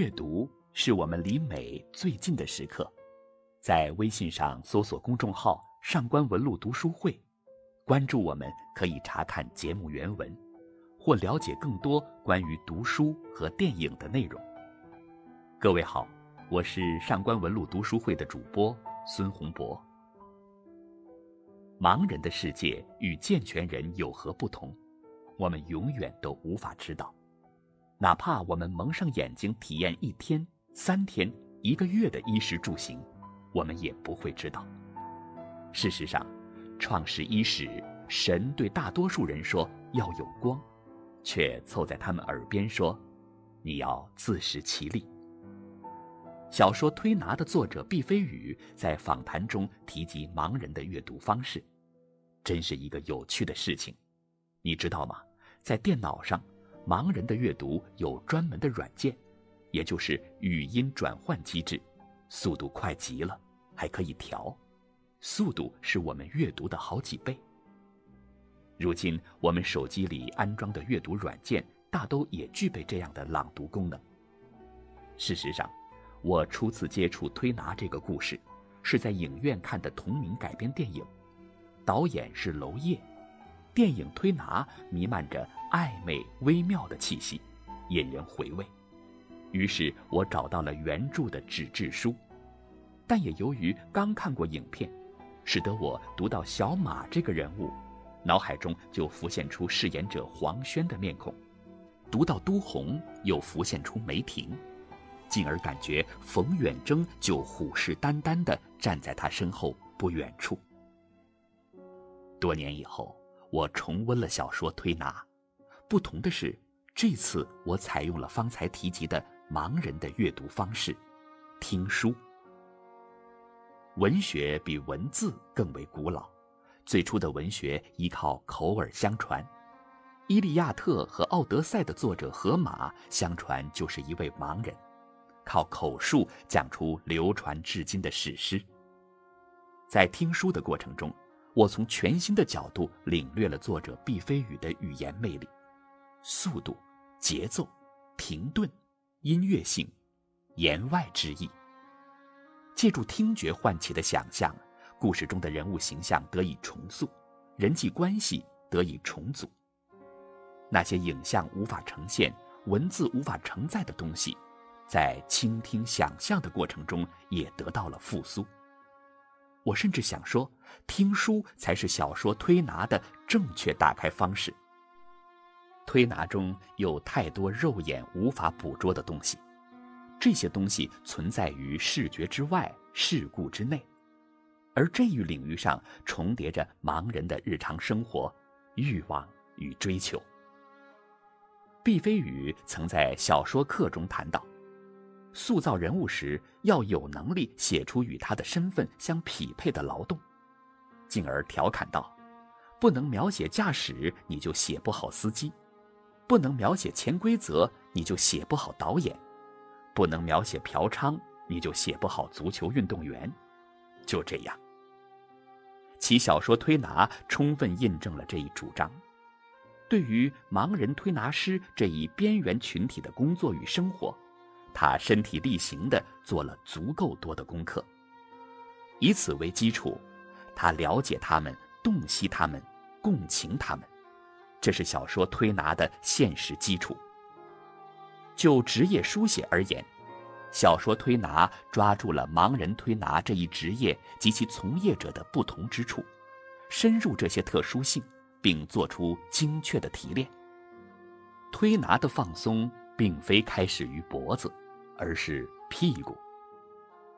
阅读是我们离美最近的时刻。在微信上搜索公众号“上官文露读书会”，关注我们，可以查看节目原文，或了解更多关于读书和电影的内容。各位好，我是上官文露读书会的主播孙洪博。盲人的世界与健全人有何不同？我们永远都无法知道。哪怕我们蒙上眼睛体验一天、三天、一个月的衣食住行，我们也不会知道。事实上，创世伊始，神对大多数人说要有光，却凑在他们耳边说：“你要自食其力。”小说《推拿》的作者毕飞宇在访谈中提及盲人的阅读方式，真是一个有趣的事情。你知道吗？在电脑上。盲人的阅读有专门的软件，也就是语音转换机制，速度快极了，还可以调，速度是我们阅读的好几倍。如今我们手机里安装的阅读软件大都也具备这样的朗读功能。事实上，我初次接触推拿这个故事，是在影院看的同名改编电影，导演是娄烨。电影《推拿》弥漫着暧昧微妙的气息，引人回味。于是我找到了原著的纸质书，但也由于刚看过影片，使得我读到小马这个人物，脑海中就浮现出饰演者黄轩的面孔；读到都红，又浮现出梅婷，进而感觉冯远征就虎视眈眈地站在他身后不远处。多年以后。我重温了小说《推拿》，不同的是，这次我采用了方才提及的盲人的阅读方式——听书。文学比文字更为古老，最初的文学依靠口耳相传，《伊利亚特》和《奥德赛》的作者荷马，相传就是一位盲人，靠口述讲出流传至今的史诗。在听书的过程中，我从全新的角度领略了作者毕飞宇的语言魅力，速度、节奏、停顿、音乐性、言外之意。借助听觉唤起的想象，故事中的人物形象得以重塑，人际关系得以重组。那些影像无法呈现、文字无法承载的东西，在倾听、想象的过程中也得到了复苏。我甚至想说，听书才是小说推拿的正确打开方式。推拿中有太多肉眼无法捕捉的东西，这些东西存在于视觉之外、事故之内，而这一领域上重叠着盲人的日常生活、欲望与追求。毕飞宇曾在小说课中谈到。塑造人物时，要有能力写出与他的身份相匹配的劳动，进而调侃道：“不能描写驾驶，你就写不好司机；不能描写潜规则，你就写不好导演；不能描写嫖娼，你就写不好足球运动员。”就这样，其小说《推拿》充分印证了这一主张。对于盲人推拿师这一边缘群体的工作与生活。他身体力行地做了足够多的功课，以此为基础，他了解他们，洞悉他们，共情他们，这是小说推拿的现实基础。就职业书写而言，小说推拿抓住了盲人推拿这一职业及其从业者的不同之处，深入这些特殊性，并做出精确的提炼。推拿的放松，并非开始于脖子。而是屁股，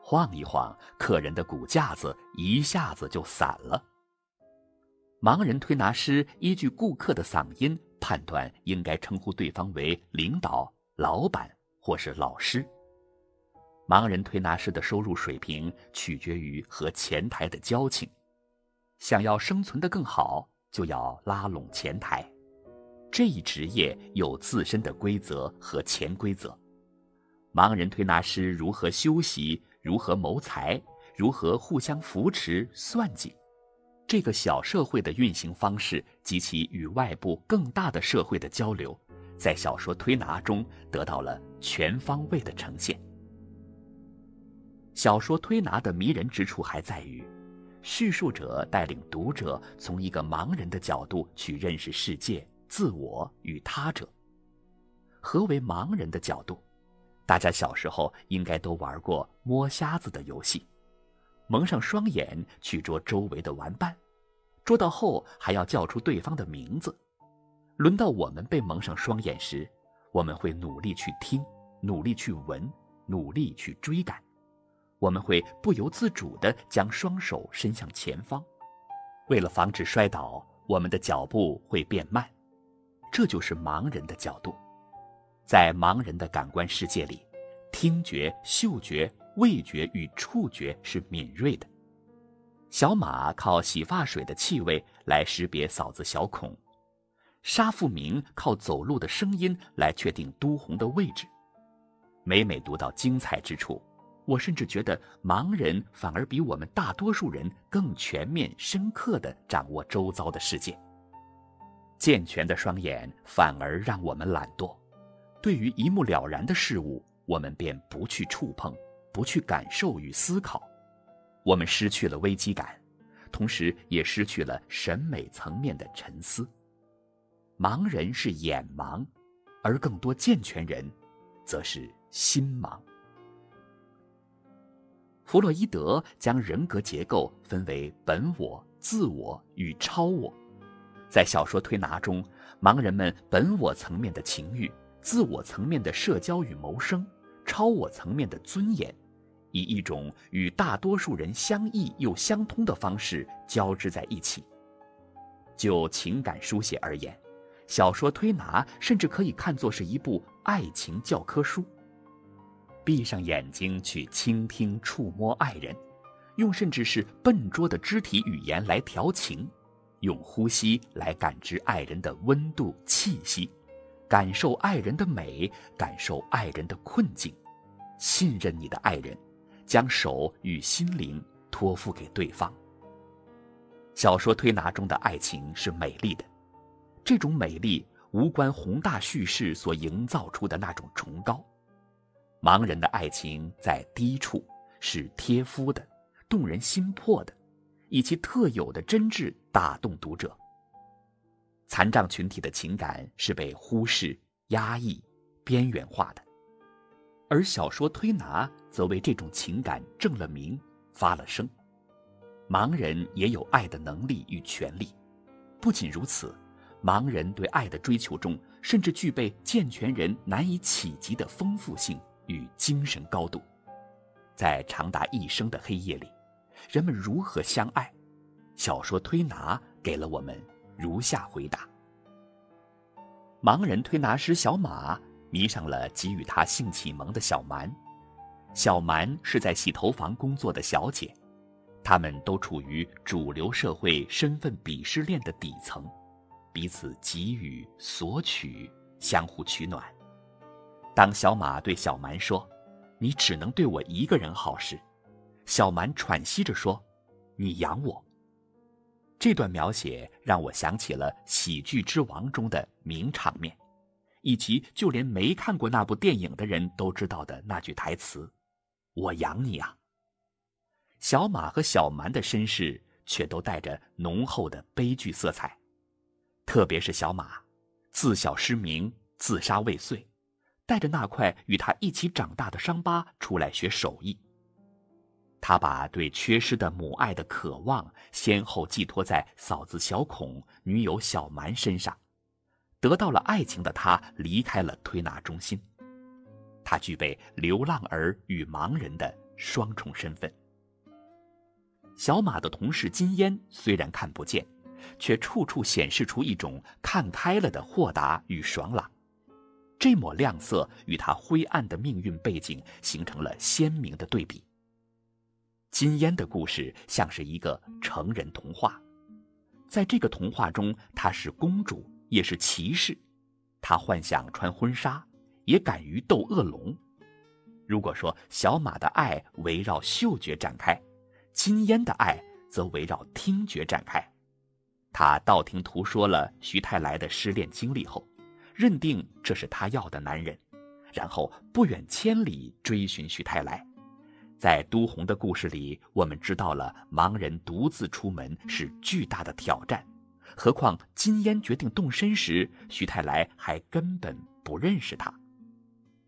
晃一晃，客人的骨架子一下子就散了。盲人推拿师依据顾客的嗓音判断应该称呼对方为领导、老板或是老师。盲人推拿师的收入水平取决于和前台的交情，想要生存的更好，就要拉拢前台。这一职业有自身的规则和潜规则。盲人推拿师如何修习？如何谋财？如何互相扶持、算计？这个小社会的运行方式及其与外部更大的社会的交流，在小说推拿中得到了全方位的呈现。小说推拿的迷人之处还在于，叙述者带领读者从一个盲人的角度去认识世界、自我与他者。何为盲人的角度？大家小时候应该都玩过摸瞎子的游戏，蒙上双眼去捉周围的玩伴，捉到后还要叫出对方的名字。轮到我们被蒙上双眼时，我们会努力去听，努力去闻，努力去追赶。我们会不由自主地将双手伸向前方，为了防止摔倒，我们的脚步会变慢。这就是盲人的角度。在盲人的感官世界里，听觉、嗅觉、味觉与触觉是敏锐的。小马靠洗发水的气味来识别嫂子小孔，沙富明靠走路的声音来确定都红的位置。每每读到精彩之处。我甚至觉得，盲人反而比我们大多数人更全面、深刻地掌握周遭的世界。健全的双眼反而让我们懒惰，对于一目了然的事物，我们便不去触碰，不去感受与思考。我们失去了危机感，同时也失去了审美层面的沉思。盲人是眼盲，而更多健全人，则是心盲。弗洛伊德将人格结构分为本我、自我与超我。在小说推拿中，盲人们本我层面的情欲、自我层面的社交与谋生、超我层面的尊严，以一种与大多数人相异又相通的方式交织在一起。就情感书写而言，小说推拿甚至可以看作是一部爱情教科书。闭上眼睛去倾听、触摸爱人，用甚至是笨拙的肢体语言来调情，用呼吸来感知爱人的温度、气息，感受爱人的美，感受爱人的困境，信任你的爱人，将手与心灵托付给对方。小说推拿中的爱情是美丽的，这种美丽无关宏大叙事所营造出的那种崇高。盲人的爱情在低处，是贴肤的，动人心魄的，以其特有的真挚打动读者。残障群体的情感是被忽视、压抑、边缘化的，而小说推拿则为这种情感正了名、发了声。盲人也有爱的能力与权利，不仅如此，盲人对爱的追求中，甚至具备健全人难以企及的丰富性。与精神高度，在长达一生的黑夜里，人们如何相爱？小说推拿给了我们如下回答：盲人推拿师小马迷上了给予他性启蒙的小蛮，小蛮是在洗头房工作的小姐，他们都处于主流社会身份鄙视链的底层，彼此给予索取，相互取暖。当小马对小蛮说：“你只能对我一个人好时”，小蛮喘息着说：“你养我。”这段描写让我想起了《喜剧之王》中的名场面，以及就连没看过那部电影的人都知道的那句台词：“我养你啊。”小马和小蛮的身世却都带着浓厚的悲剧色彩，特别是小马，自小失明，自杀未遂。带着那块与他一起长大的伤疤出来学手艺。他把对缺失的母爱的渴望先后寄托在嫂子小孔、女友小蛮身上，得到了爱情的他离开了推拿中心。他具备流浪儿与盲人的双重身份。小马的同事金烟虽然看不见，却处处显示出一种看开了的豁达与爽朗。这抹亮色与他灰暗的命运背景形成了鲜明的对比。金烟的故事像是一个成人童话，在这个童话中，她是公主，也是骑士，他幻想穿婚纱，也敢于斗恶龙。如果说小马的爱围绕嗅觉展开，金烟的爱则围绕听觉展开。他道听途说了徐太来的失恋经历后。认定这是他要的男人，然后不远千里追寻徐太来。在都红的故事里，我们知道了盲人独自出门是巨大的挑战，何况金烟决定动身时，徐太来还根本不认识他。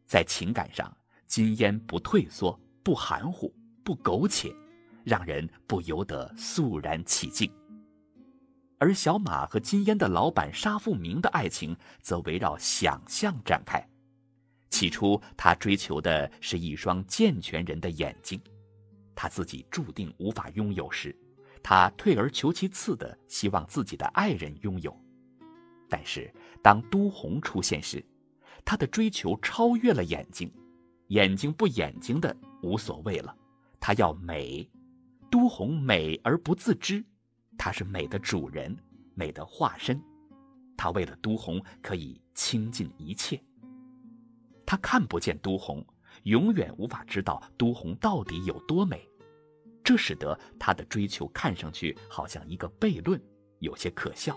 在情感上，金烟不退缩，不含糊，不苟且，让人不由得肃然起敬。而小马和金烟的老板沙富明的爱情则围绕想象展开。起初，他追求的是一双健全人的眼睛，他自己注定无法拥有时，他退而求其次的希望自己的爱人拥有。但是，当都红出现时，他的追求超越了眼睛，眼睛不眼睛的无所谓了，他要美。都红美而不自知。他是美的主人，美的化身。他为了都红可以倾尽一切。他看不见都红，永远无法知道都红到底有多美。这使得他的追求看上去好像一个悖论，有些可笑。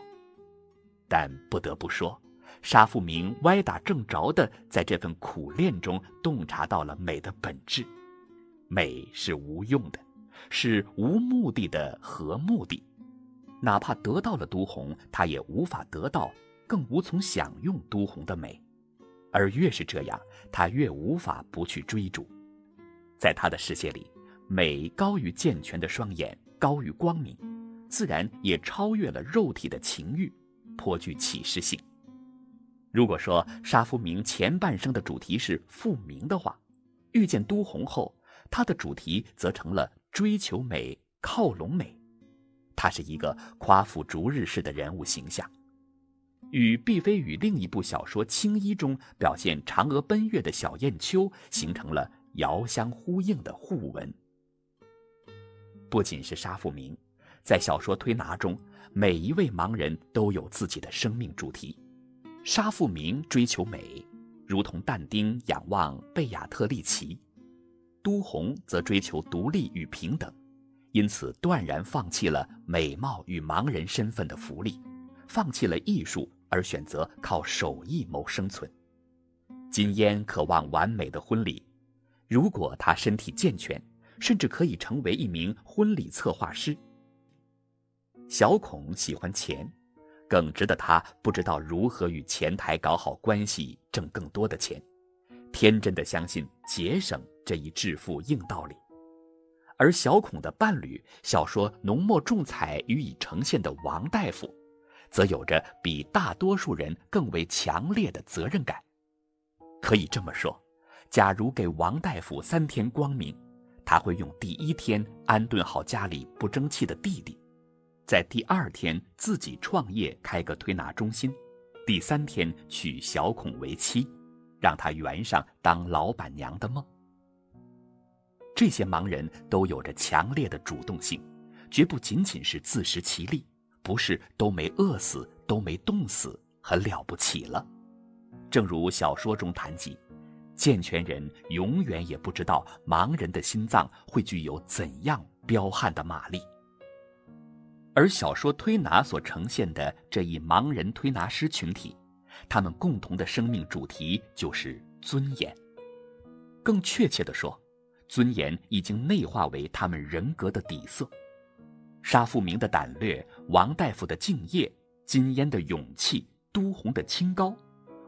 但不得不说，沙富明歪打正着的在这份苦练中洞察到了美的本质：美是无用的，是无目的的和目的。哪怕得到了都红，他也无法得到，更无从享用都红的美。而越是这样，他越无法不去追逐。在他的世界里，美高于健全的双眼，高于光明，自然也超越了肉体的情欲，颇具启示性。如果说沙夫明前半生的主题是复明的话，遇见都红后，他的主题则成了追求美、靠拢美。他是一个夸父逐日式的人物形象，与毕飞宇另一部小说《青衣》中表现嫦娥奔月的小燕秋形成了遥相呼应的互文。不仅是沙富明，在小说《推拿》中，每一位盲人都有自己的生命主题。沙富明追求美，如同但丁仰望贝亚特丽奇；都红则追求独立与平等。因此，断然放弃了美貌与盲人身份的福利，放弃了艺术，而选择靠手艺谋生存。金烟渴望完美的婚礼，如果他身体健全，甚至可以成为一名婚礼策划师。小孔喜欢钱，耿直的他不知道如何与前台搞好关系，挣更多的钱，天真的相信节省这一致富硬道理。而小孔的伴侣，小说浓墨重彩予以呈现的王大夫，则有着比大多数人更为强烈的责任感。可以这么说，假如给王大夫三天光明，他会用第一天安顿好家里不争气的弟弟，在第二天自己创业开个推拿中心，第三天娶小孔为妻，让他圆上当老板娘的梦。这些盲人都有着强烈的主动性，绝不仅仅是自食其力，不是都没饿死，都没冻死，很了不起了。正如小说中谈及，健全人永远也不知道盲人的心脏会具有怎样彪悍的马力。而小说推拿所呈现的这一盲人推拿师群体，他们共同的生命主题就是尊严。更确切地说。尊严已经内化为他们人格的底色。沙富明的胆略，王大夫的敬业，金烟的勇气，都红的清高，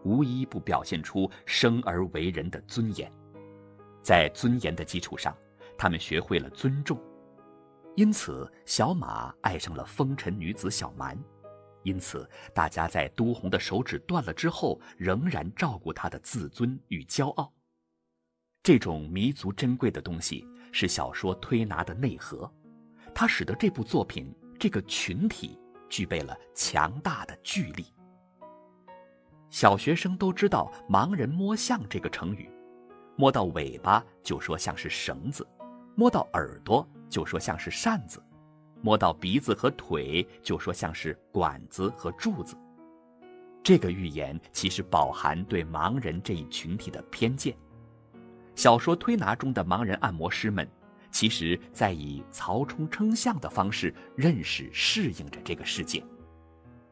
无一不表现出生而为人的尊严。在尊严的基础上，他们学会了尊重。因此，小马爱上了风尘女子小蛮。因此，大家在都红的手指断了之后，仍然照顾她的自尊与骄傲。这种弥足珍贵的东西是小说推拿的内核，它使得这部作品这个群体具备了强大的巨力。小学生都知道“盲人摸象”这个成语，摸到尾巴就说像是绳子，摸到耳朵就说像是扇子，摸到鼻子和腿就说像是管子和柱子。这个寓言其实饱含对盲人这一群体的偏见。小说推拿中的盲人按摩师们，其实在以曹冲称象的方式认识、适应着这个世界。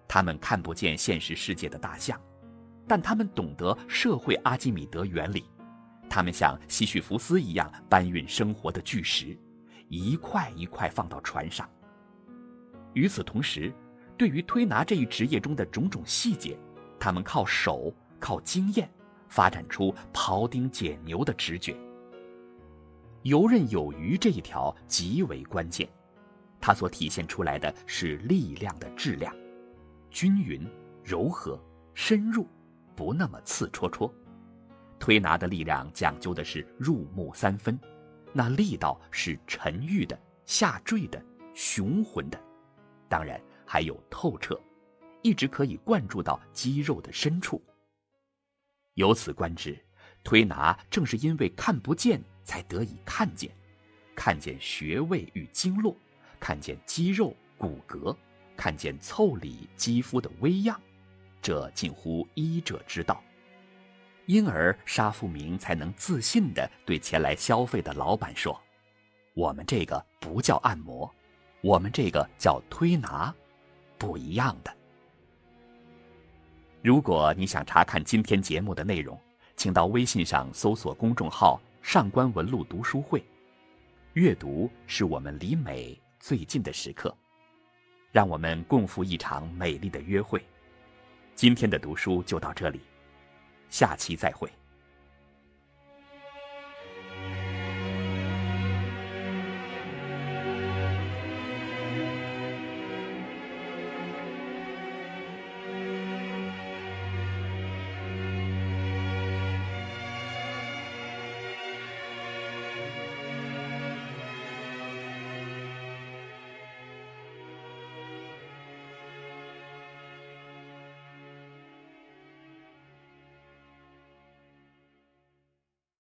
他们看不见现实世界的大象，但他们懂得社会阿基米德原理，他们像西绪福斯一样搬运生活的巨石，一块一块放到船上。与此同时，对于推拿这一职业中的种种细节，他们靠手、靠经验，发展出庖丁解牛的直觉。游刃有余这一条极为关键，它所体现出来的是力量的质量，均匀、柔和、深入。不那么刺戳戳，推拿的力量讲究的是入木三分，那力道是沉郁的、下坠的、雄浑的，当然还有透彻，一直可以灌注到肌肉的深处。由此观之，推拿正是因为看不见，才得以看见，看见穴位与经络，看见肌肉骨骼，看见腠理肌肤的微样。这近乎医者之道，因而沙富明才能自信地对前来消费的老板说：“我们这个不叫按摩，我们这个叫推拿，不一样的。”如果你想查看今天节目的内容，请到微信上搜索公众号“上官文录读书会”。阅读是我们离美最近的时刻，让我们共赴一场美丽的约会。今天的读书就到这里，下期再会。